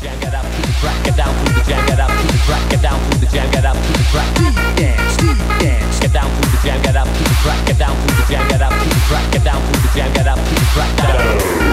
Get down through the jam, get up to the track, get down to the jam, get up to the track, get down to the jam, get up to the track, dance, dance, get down to the jam, get up to the track, get down to the jam, get up to the track, get down to the jam, get up to the track, down.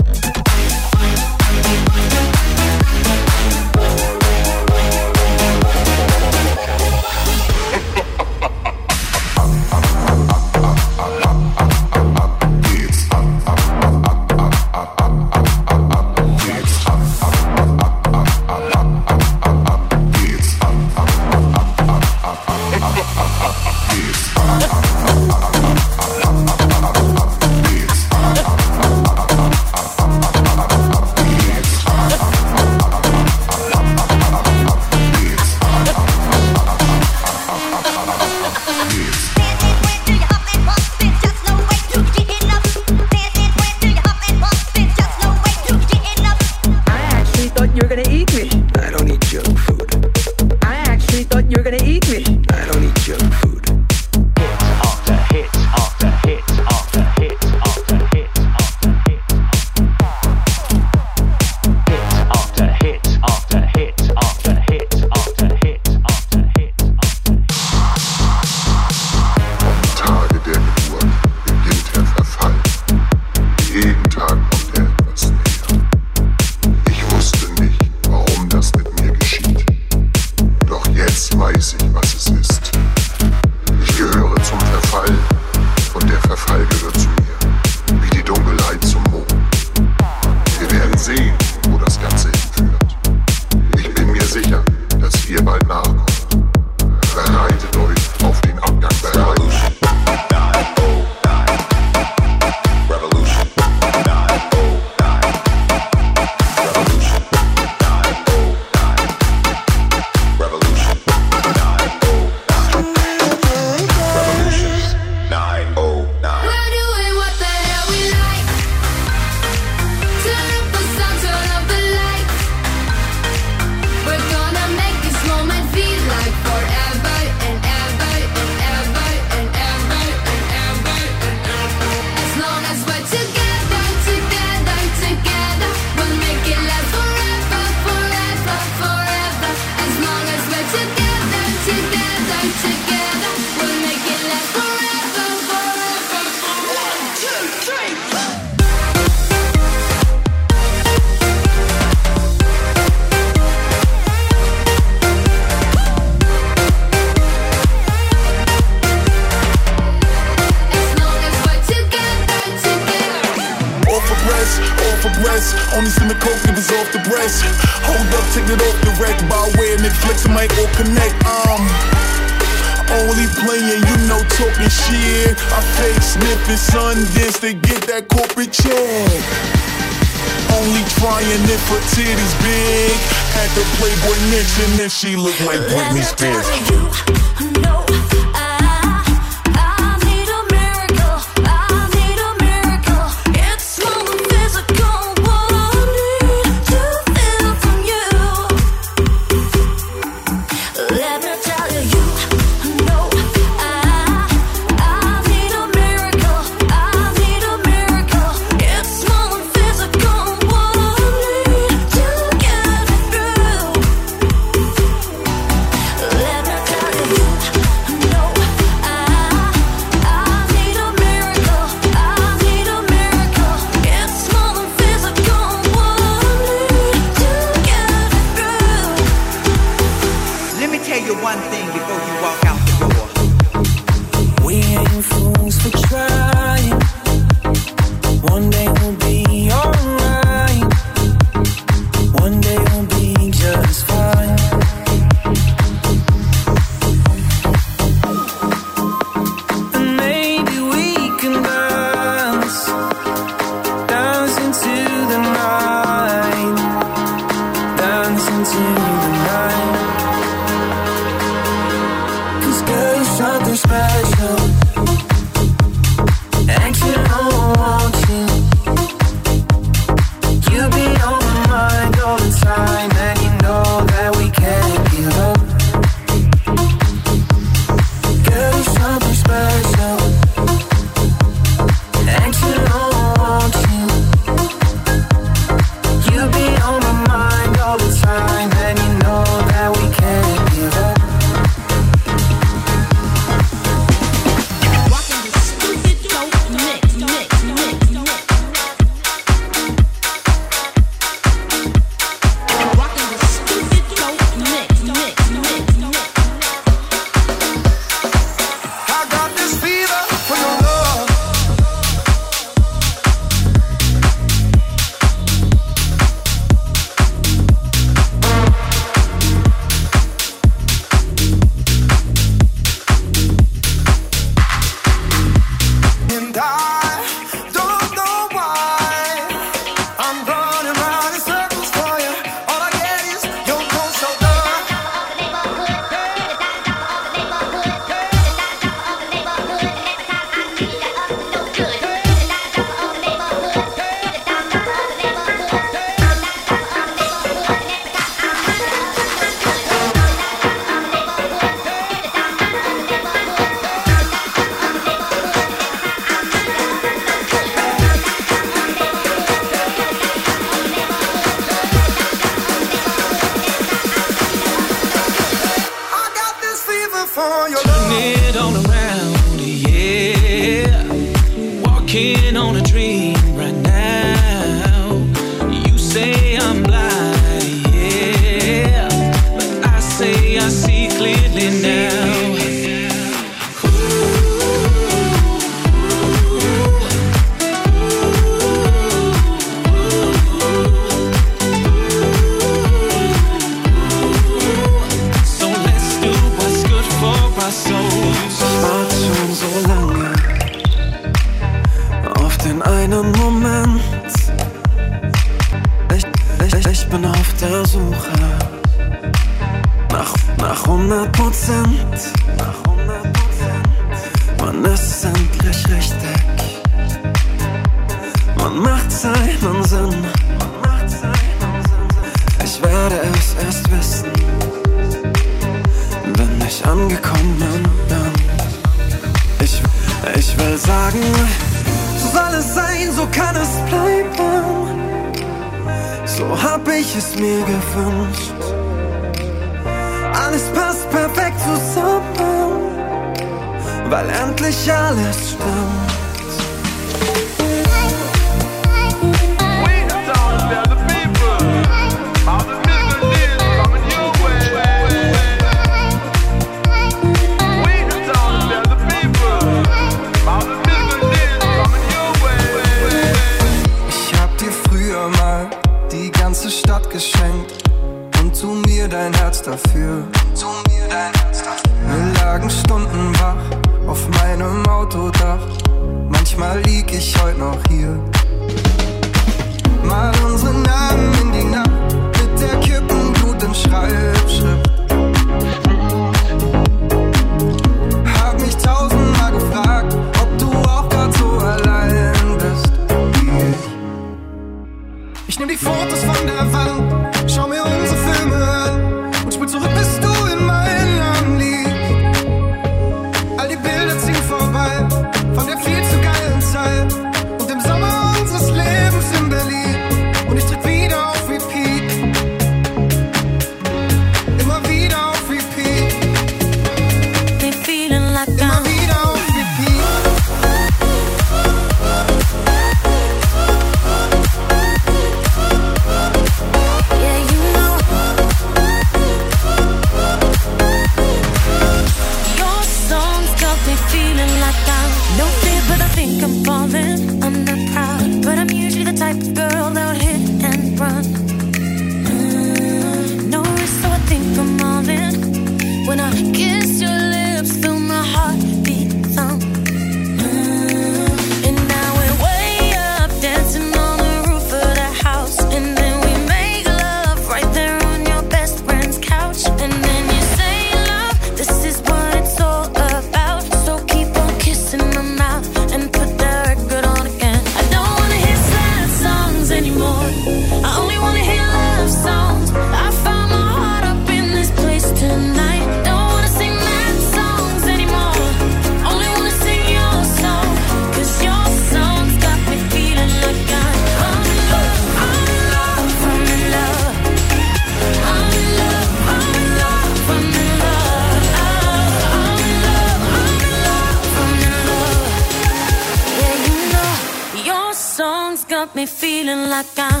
아까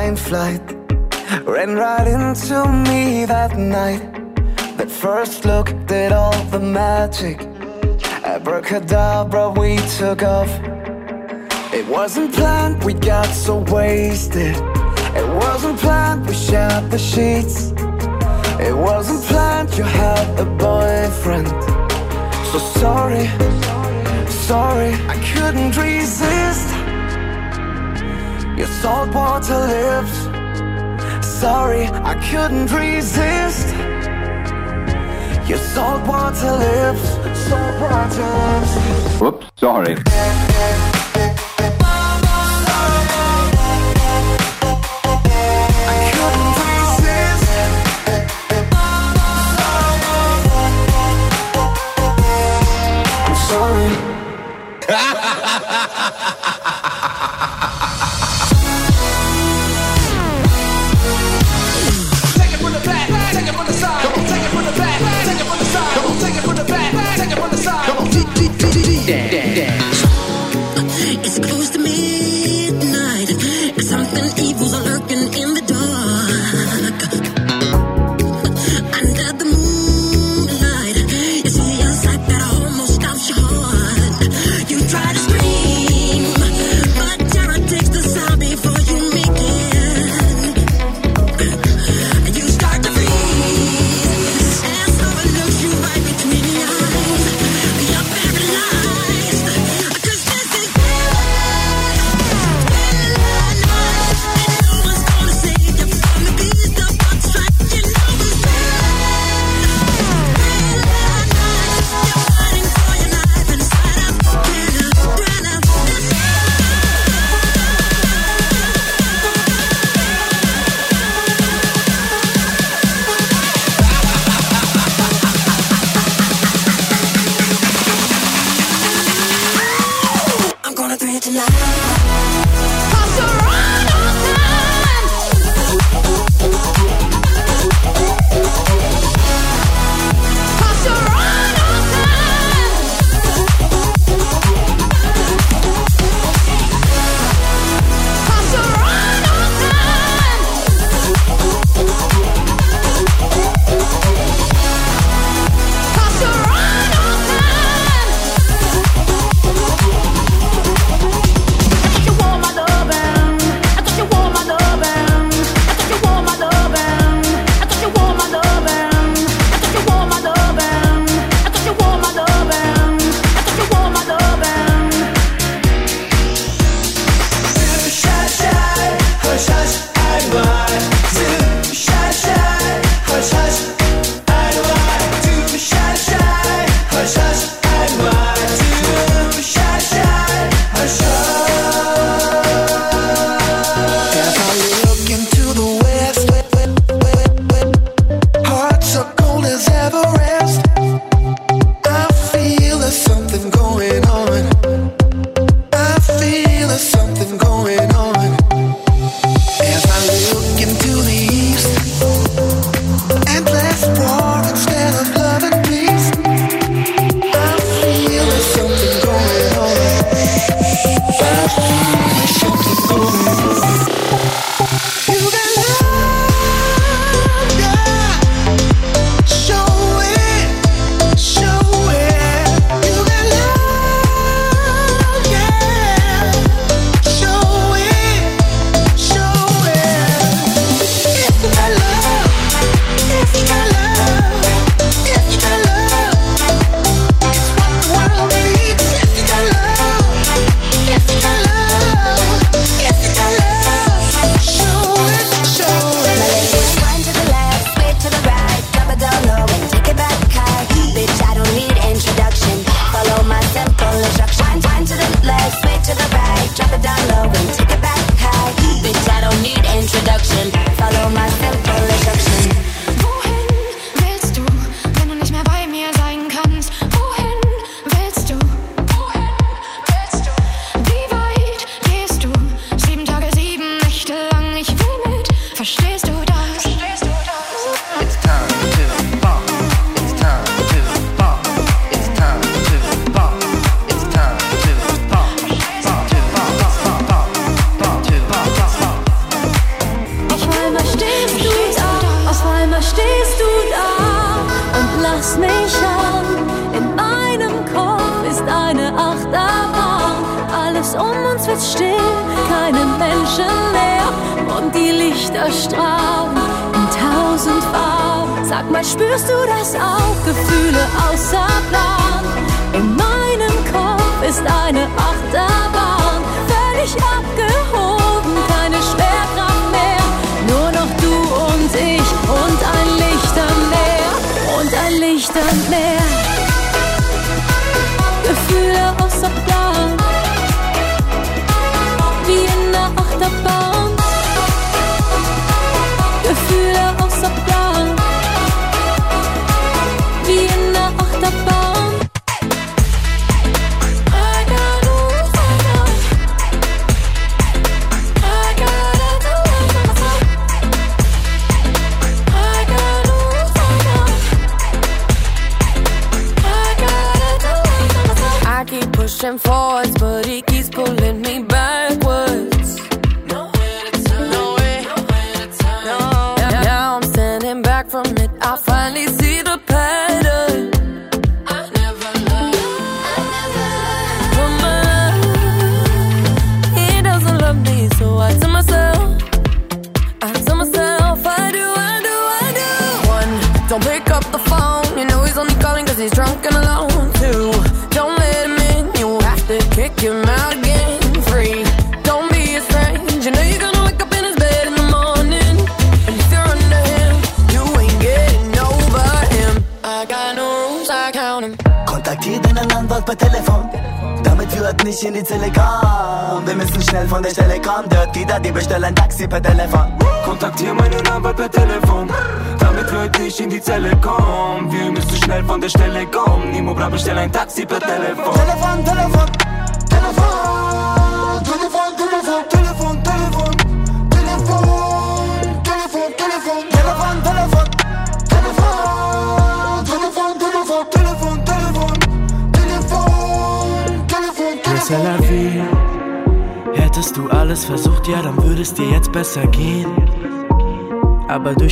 flying flight ran right into me that night. That first look did all the magic. Abracadabra, we took off. It wasn't planned, we got so wasted. It wasn't planned, we shared the sheets. It wasn't planned, you had a boyfriend. So sorry, sorry, I couldn't resist your saltwater lips. Sorry, I couldn't resist. Your saltwater lips, saltwater lips. Whoops, sorry.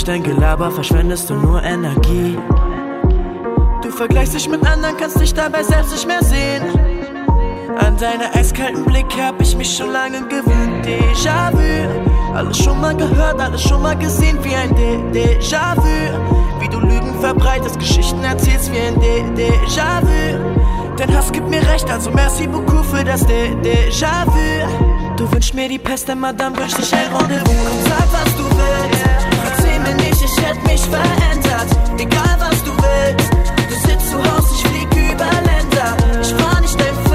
dein Gelaber verschwendest du nur Energie. Du vergleichst dich mit anderen, kannst dich dabei selbst nicht mehr sehen. An deine eiskalten Blicke hab ich mich schon lange gewöhnt. Déjà-vu, alles schon mal gehört, alles schon mal gesehen wie ein Déjà-vu. Wie du Lügen verbreitest, Geschichten erzählst wie ein Déjà-vu. Dein Hass gibt mir recht, also merci beaucoup für das Déjà-vu. Du wünschst mir die Pest, denn Madame wünscht dich ein Rendezvous. Komm, sag, was du willst ich hätte mich verändert, egal was du willst. Du sitzt zu Hause, ich flieg über Länder. Ich war nicht dein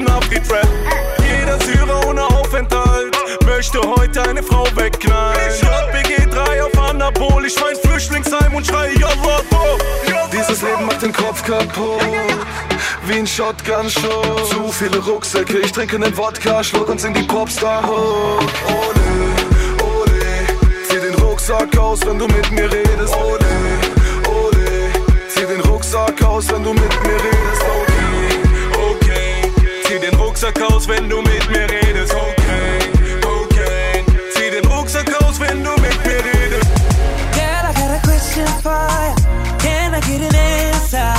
Juden abgetrappt. Jeder Syrer ohne Aufenthalt möchte heute eine Frau wegknallen. BG3 auf Anabol, ich mein Flüchtlingsheim und schreie Jawabo. Dieses Leben macht den Kopf kaputt, wie ein shotgun show Zu viele Rucksäcke, ich trinke nen Wodka, schluck uns in die Popstar hoch. Ole, ole, zieh den Rucksack aus, wenn du mit mir redest. Ole, ole, zieh den Rucksack aus, wenn du mit mir redest. Aus, wenn du mit mir redest. Okay, okay, zieh den Rucksack aus, wenn du mit mir redest. Girl, I got a question for ya. Can I get an answer?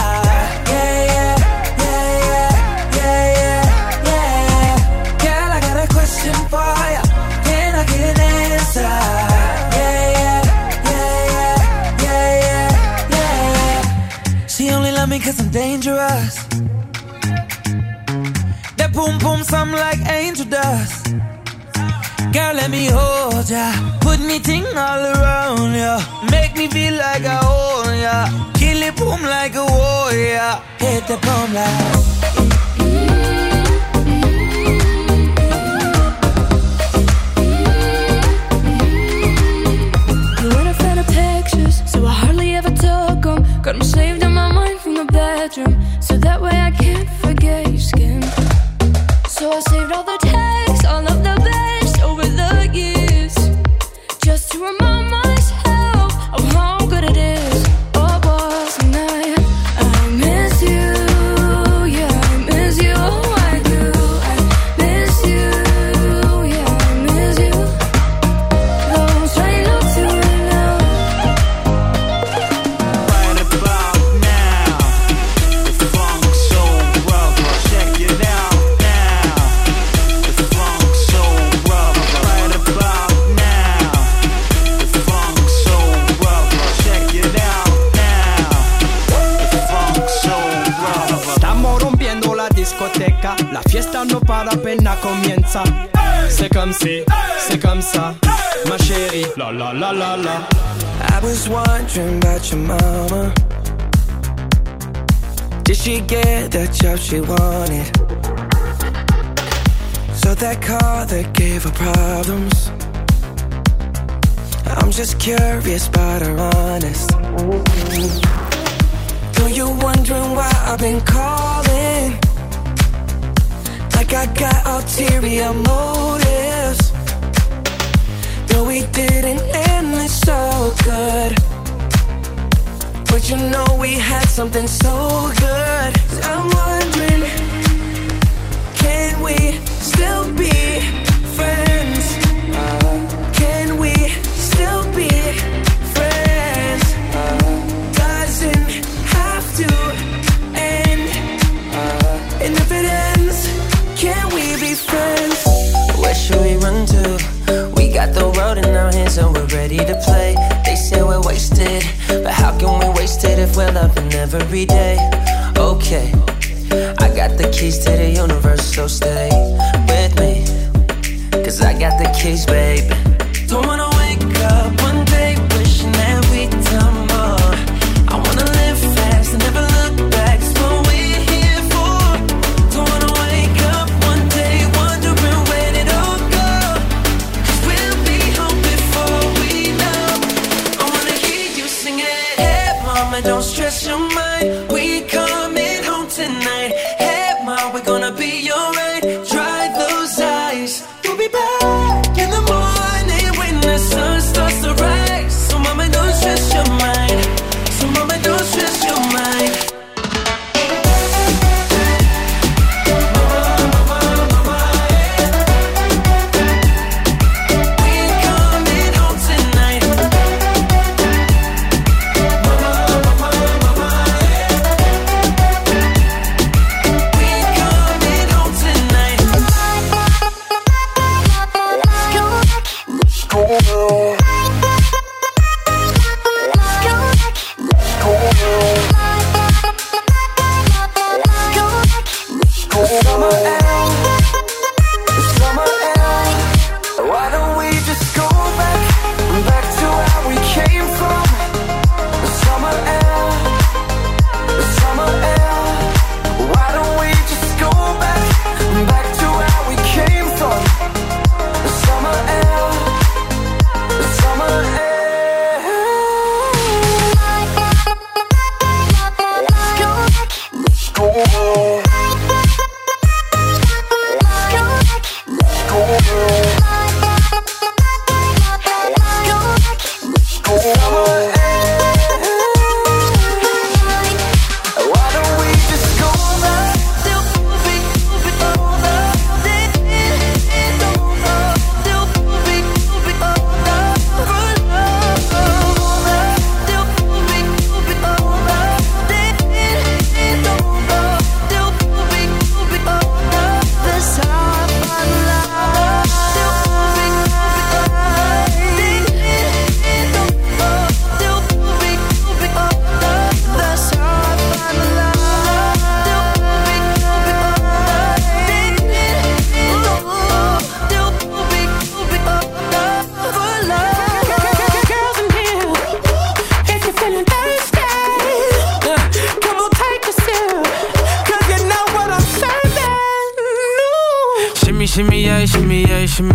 Yeah, yeah, yeah, yeah, yeah, yeah. Girl, I got a question for. Can I get an answer? Yeah, yeah, yeah, yeah, yeah, yeah. She only love me cause I'm dangerous. Sound like angel dust. Girl, let me hold ya. Put me ting all around ya. Make me feel like I own ya. Kill it boom like a warrior. Hit the boom like. Fiesta no para apenas comienza. C'est comme si, c'est comme ça, ma chérie. La la la la la. I was wondering about your mama. Did she get that job she wanted? So that car that gave her problems. I'm just curious about her honest. Know you wondering why I've been calling? Like I got ulterior motives. No, we didn't end this so good. But you know we had something so good. I'm wondering, can we still be friends? Run to? We got the road in our hands and we're ready to play. They say we're wasted, but how can we waste it if we're loving every day? Okay, I got the keys to the universe, so stay with me. Cause I got the keys, babe. Don't wanna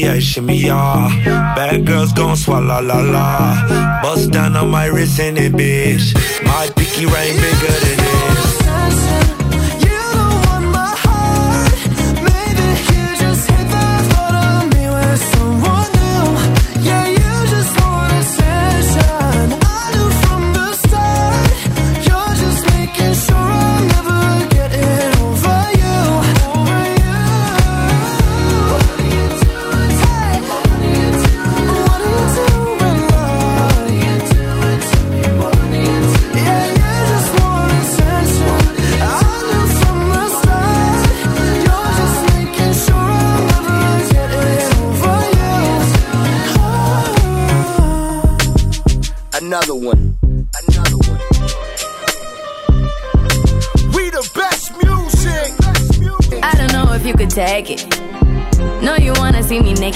Shimmy, yeah, shimmy, yeah. Bad girls gon' swallow la la. Bust down on my wrist and it, bitch. My pinky ring bigger than this.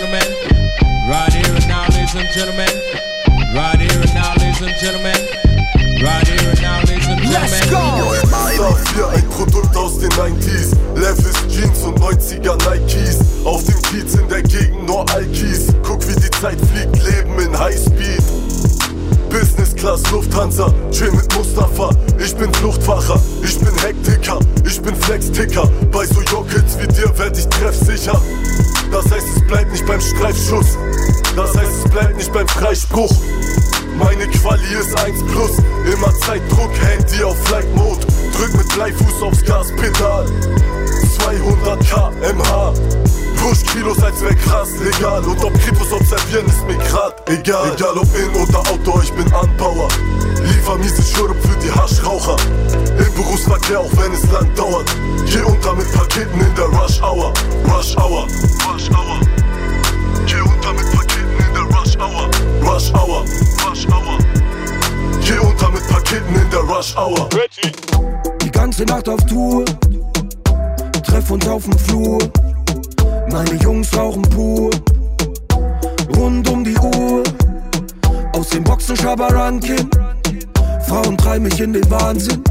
Gentlemen. Right here and now, ladies and gentlemen. Right here and now, ladies and gentlemen. Right here and now, ladies and gentlemen. Das hier ein Produkt aus den 90s. Levis Jeans und 90er Nikes. Auf dem Kiez in der Gegend nur Alkis. Guck wie die Zeit fliegt, Leben in Highspeed. Business Class Lufthansa, chill mit Mustafa. Ich bin Fluchtwacher, ich bin Hektiker, ich bin Flexticker. Bei so Jockets wie dir werd ich treffsicher. Das heißt, es bleibt nicht beim Streifschuss. Das heißt, es bleibt nicht beim Freispruch. Meine Quali ist 1 plus, immer Zeitdruck, Handy auf Flight Mode. Drück mit Bleifuß aufs Gaspedal. 200 kmh. Push Kilos, als wär krass legal. Und ob Kritos observieren, ist mir grad egal. Egal ob in oder Outdoor, ich bin Anbauer. Liefer miese Schurp für die Haschraucher. Im Berufsverkehr, auch wenn es lang dauert. Geh unter mit Paketen in der Rush Hour. Rush Hour. Rush Hour. Geh unter mit Paketen in der Rush Hour. Rush Hour. Rush Hour. Geh unter mit Paketen in der Rush Hour. Die ganze Nacht auf Tour. Treff uns auf dem Flur. Meine Jungs rauchen pur. Rund um die Uhr. Aus den Boxen Schabarankin. Frauen treiben mich in den Wahnsinn.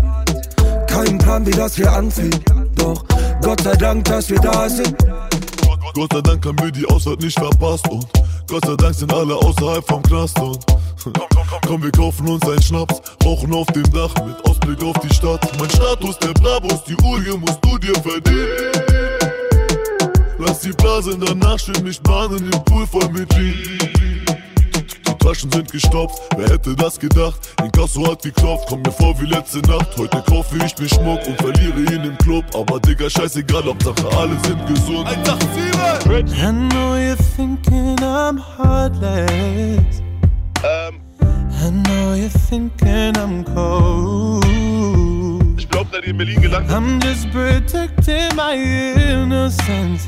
Kein Plan, wie das hier anfängt. Doch Gott sei Dank, dass wir da sind. Gott sei Dank haben wir die Ausfahrt nicht verpasst und Gott sei Dank sind alle außerhalb vom Knast und Komm, wir kaufen uns einen Schnaps, rauchen auf dem Dach mit Ausblick auf die Stadt. Mein Status, der Brabus, die Uhr musst du dir verdienen. Lass die Blasen danach schön nicht bahnen im Pool voll mit Gin. Die Taschen sind gestopft, wer hätte das gedacht? Inkasso hat geklopft, komm mir vor wie letzte Nacht. Heute kaufe ich mir Schmuck und verliere ihn im Club. Aber Digga, scheißegal, Hauptsache alle sind gesund. Ein Tag I know you're thinking I'm heartless. Ähm. I know you're thinking I'm cold. Ich glaub, der in Berlin gelandet. I'm just protecting my innocence.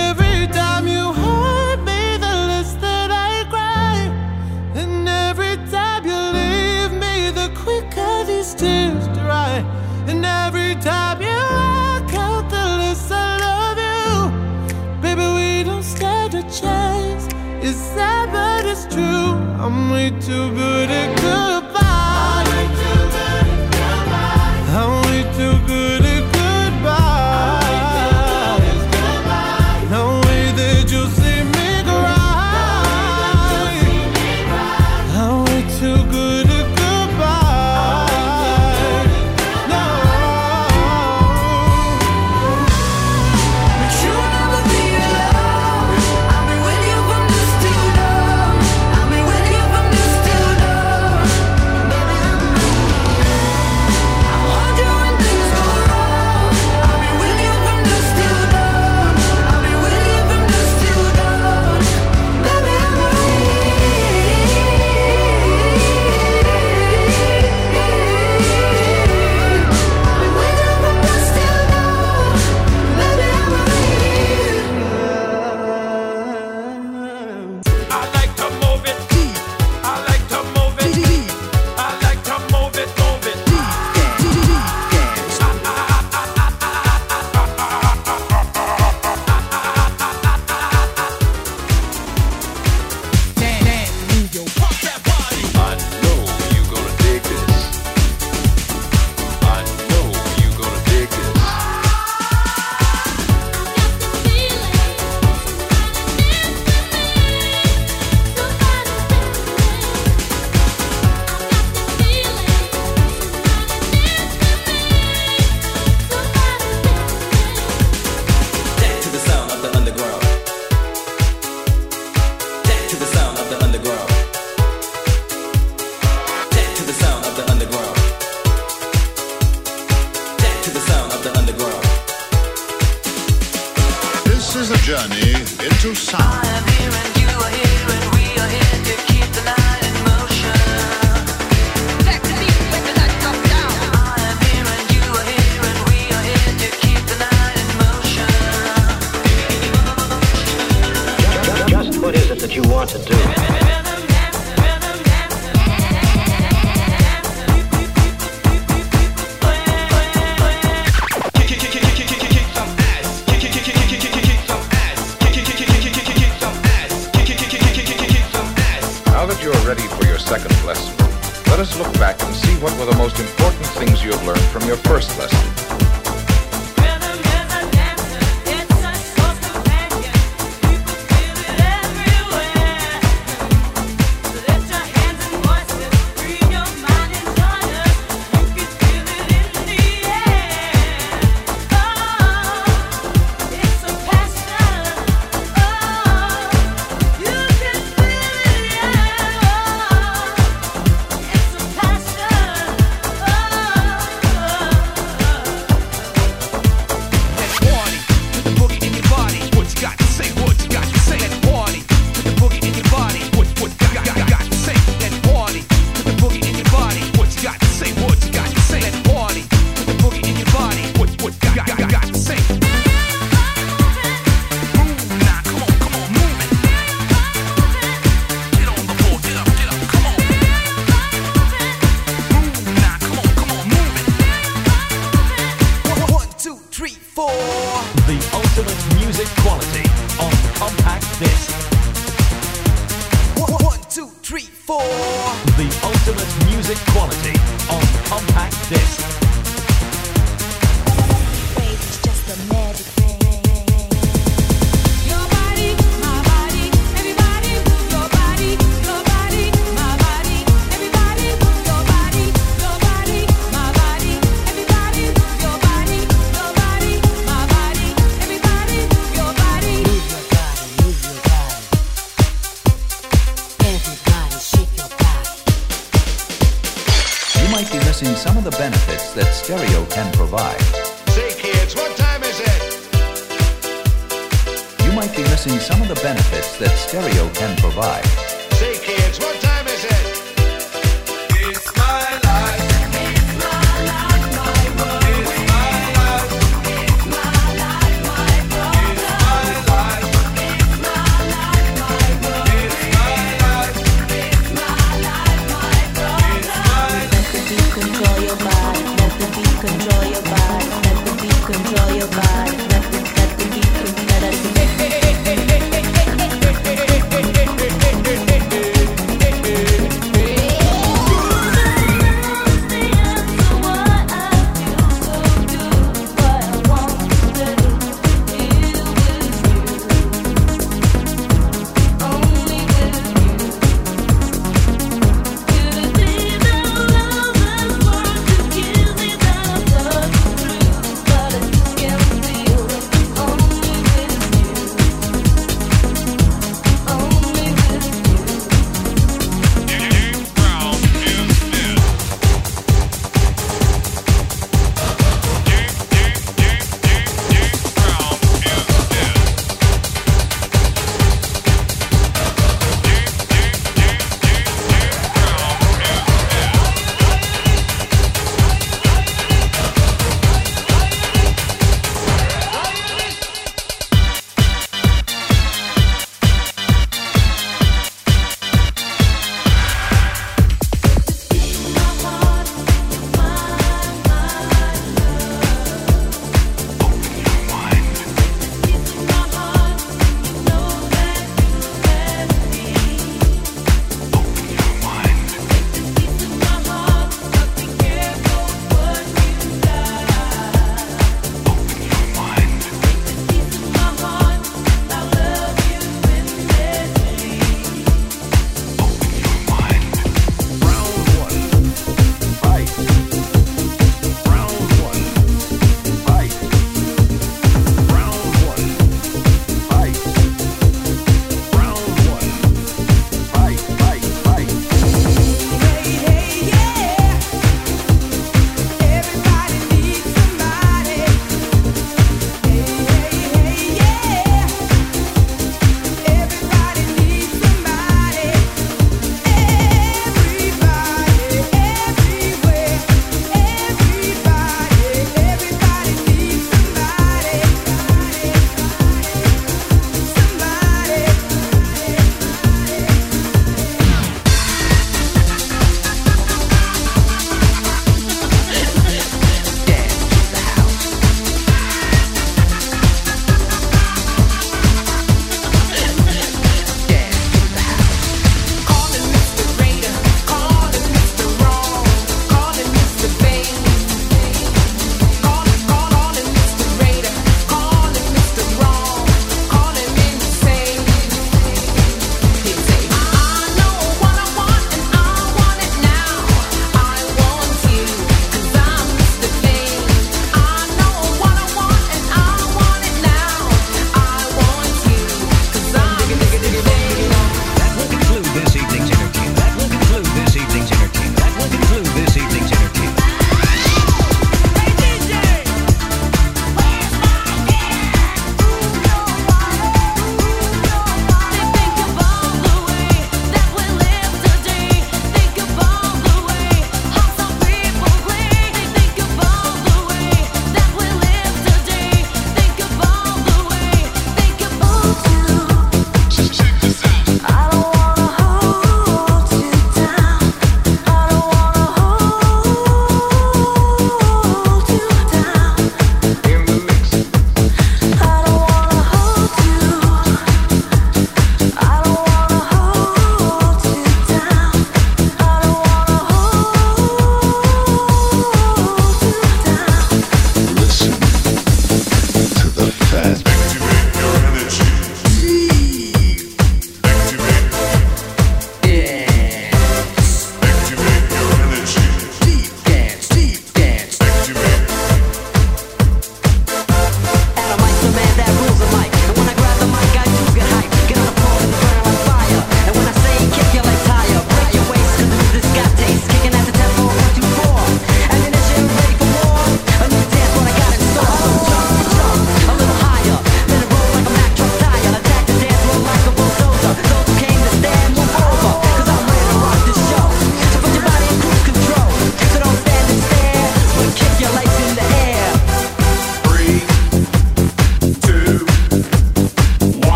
tears dry. And every time you walk out, the less I love you. Baby, we don't stand a chance. It's sad, but it's true. I'm way too good at goodbye.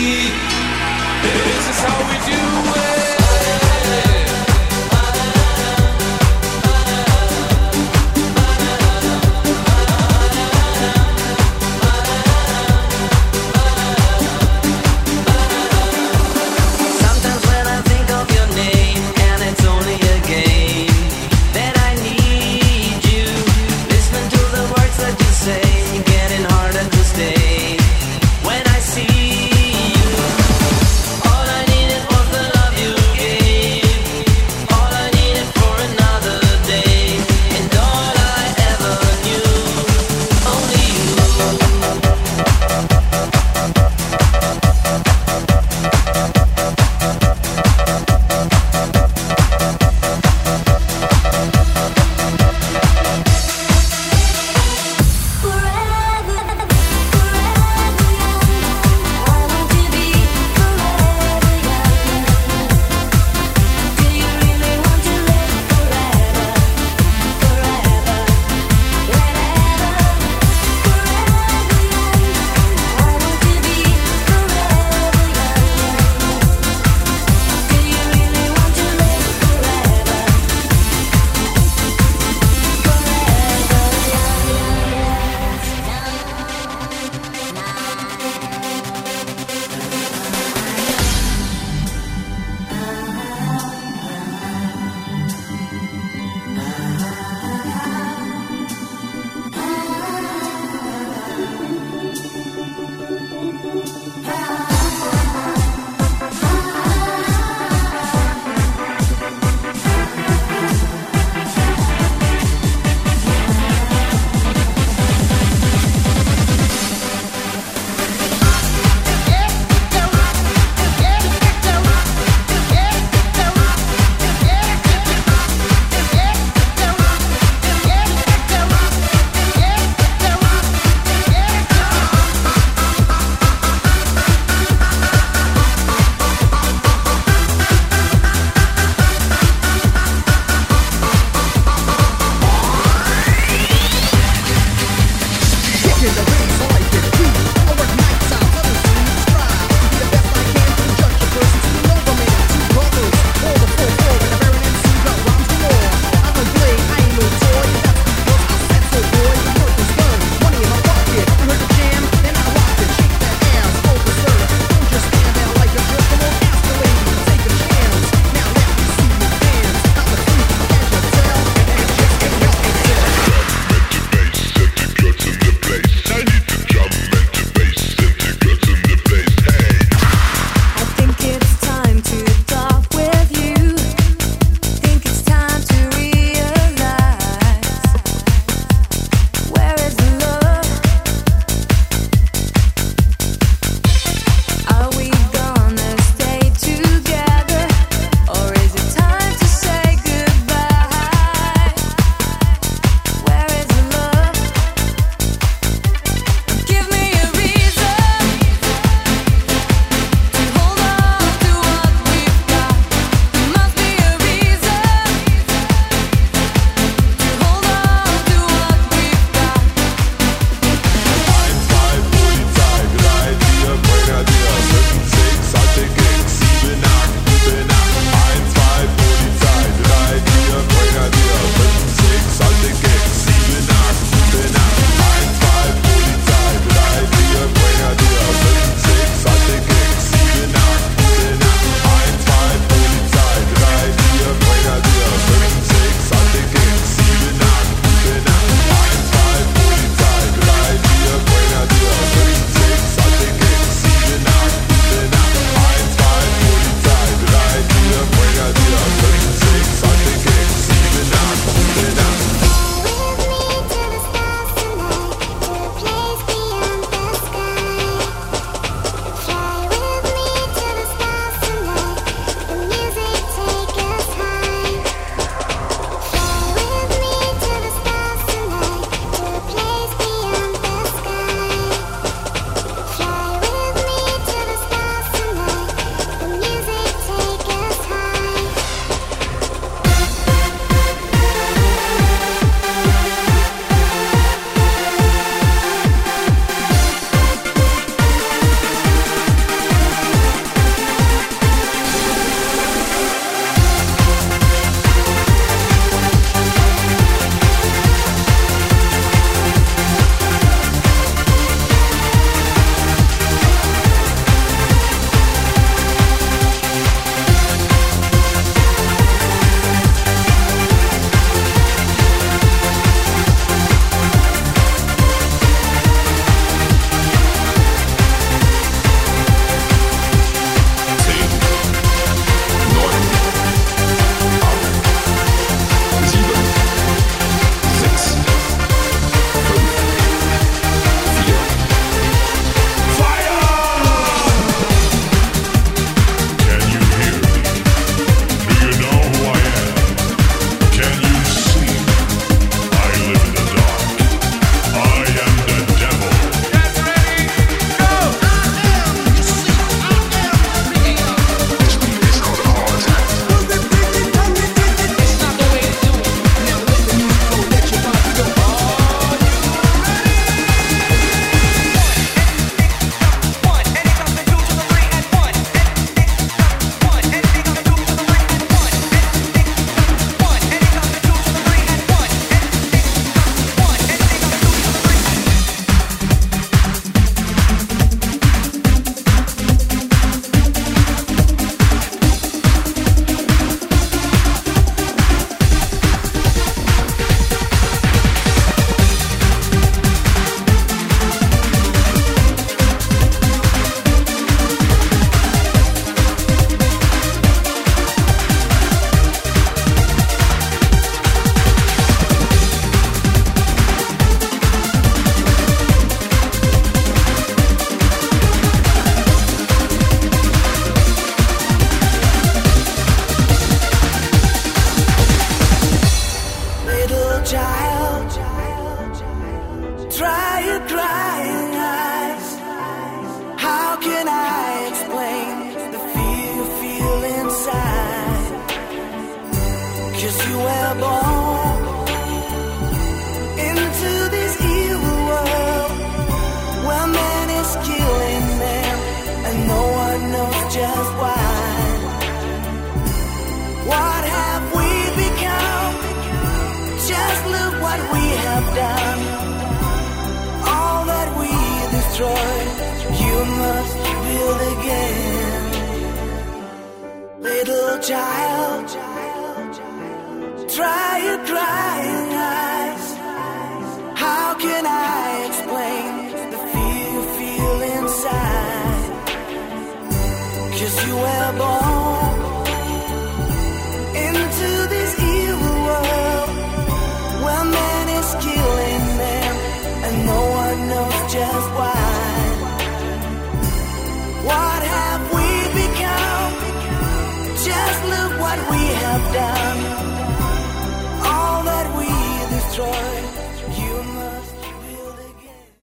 ti.